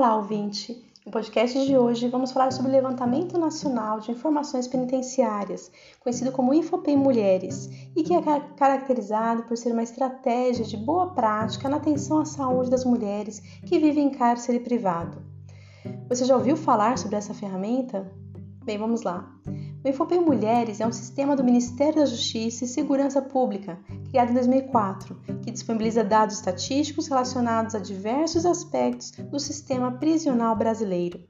Olá, ouvinte! No podcast de hoje vamos falar sobre o Levantamento Nacional de Informações Penitenciárias, conhecido como Infopem Mulheres, e que é caracterizado por ser uma estratégia de boa prática na atenção à saúde das mulheres que vivem em cárcere privado. Você já ouviu falar sobre essa ferramenta? Bem, vamos lá. O Infopem Mulheres é um sistema do Ministério da Justiça e Segurança Pública, criado em 2004, que disponibiliza dados estatísticos relacionados a diversos aspectos do sistema prisional brasileiro.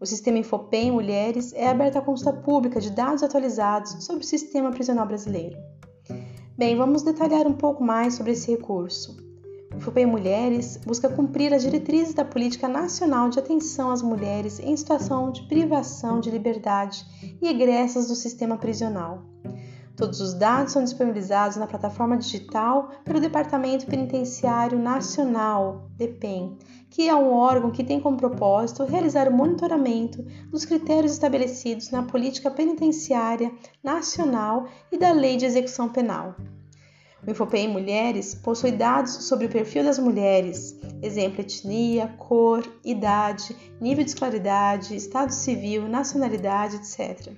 O sistema Infopem Mulheres é aberto à consulta pública de dados atualizados sobre o sistema prisional brasileiro. Bem, vamos detalhar um pouco mais sobre esse recurso. O FUPEI Mulheres busca cumprir as diretrizes da Política Nacional de Atenção às Mulheres em Situação de Privação de Liberdade e Egressas do Sistema Prisional. Todos os dados são disponibilizados na plataforma digital pelo Departamento Penitenciário Nacional, DEPEN, que é um órgão que tem como propósito realizar o monitoramento dos critérios estabelecidos na Política Penitenciária Nacional e da Lei de Execução Penal. O Infopem Mulheres possui dados sobre o perfil das mulheres, exemplo etnia, cor, idade, nível de escolaridade, estado civil, nacionalidade, etc.,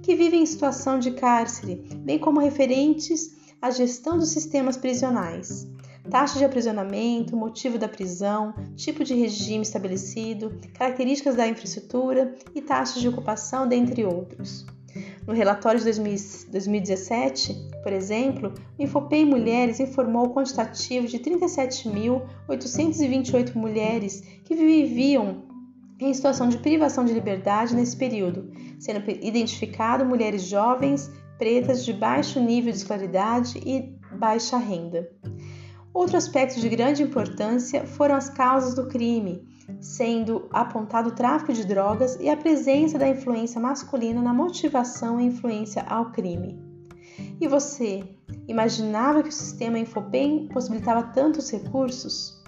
que vivem em situação de cárcere, bem como referentes à gestão dos sistemas prisionais, taxa de aprisionamento, motivo da prisão, tipo de regime estabelecido, características da infraestrutura e taxas de ocupação, dentre outros. No relatório de 2017, por exemplo, o Infopem Mulheres informou o quantitativo de 37.828 mulheres que viviam em situação de privação de liberdade nesse período, sendo identificado mulheres jovens, pretas de baixo nível de escolaridade e baixa renda. Outro aspecto de grande importância foram as causas do crime, sendo apontado o tráfico de drogas e a presença da influência masculina na motivação e influência ao crime. E você, imaginava que o sistema Infobem possibilitava tantos recursos?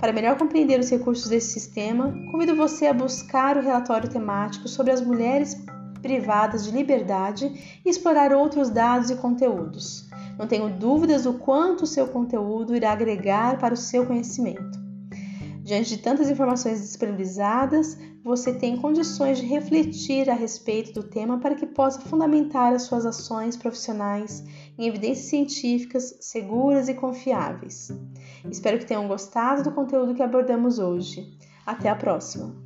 Para melhor compreender os recursos desse sistema, convido você a buscar o relatório temático sobre as mulheres privadas de liberdade e explorar outros dados e conteúdos. Não tenho dúvidas do quanto o seu conteúdo irá agregar para o seu conhecimento. Diante de tantas informações disponibilizadas, você tem condições de refletir a respeito do tema para que possa fundamentar as suas ações profissionais em evidências científicas seguras e confiáveis. Espero que tenham gostado do conteúdo que abordamos hoje. Até a próxima!